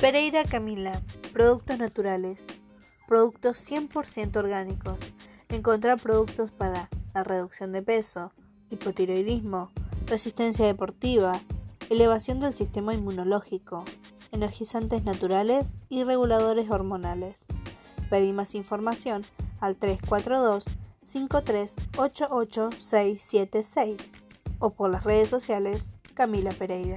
Pereira Camila, productos naturales, productos 100% orgánicos. Encontrar productos para la reducción de peso, hipotiroidismo, resistencia deportiva, elevación del sistema inmunológico, energizantes naturales y reguladores hormonales. Pedí más información al 342 5388676 o por las redes sociales Camila Pereira.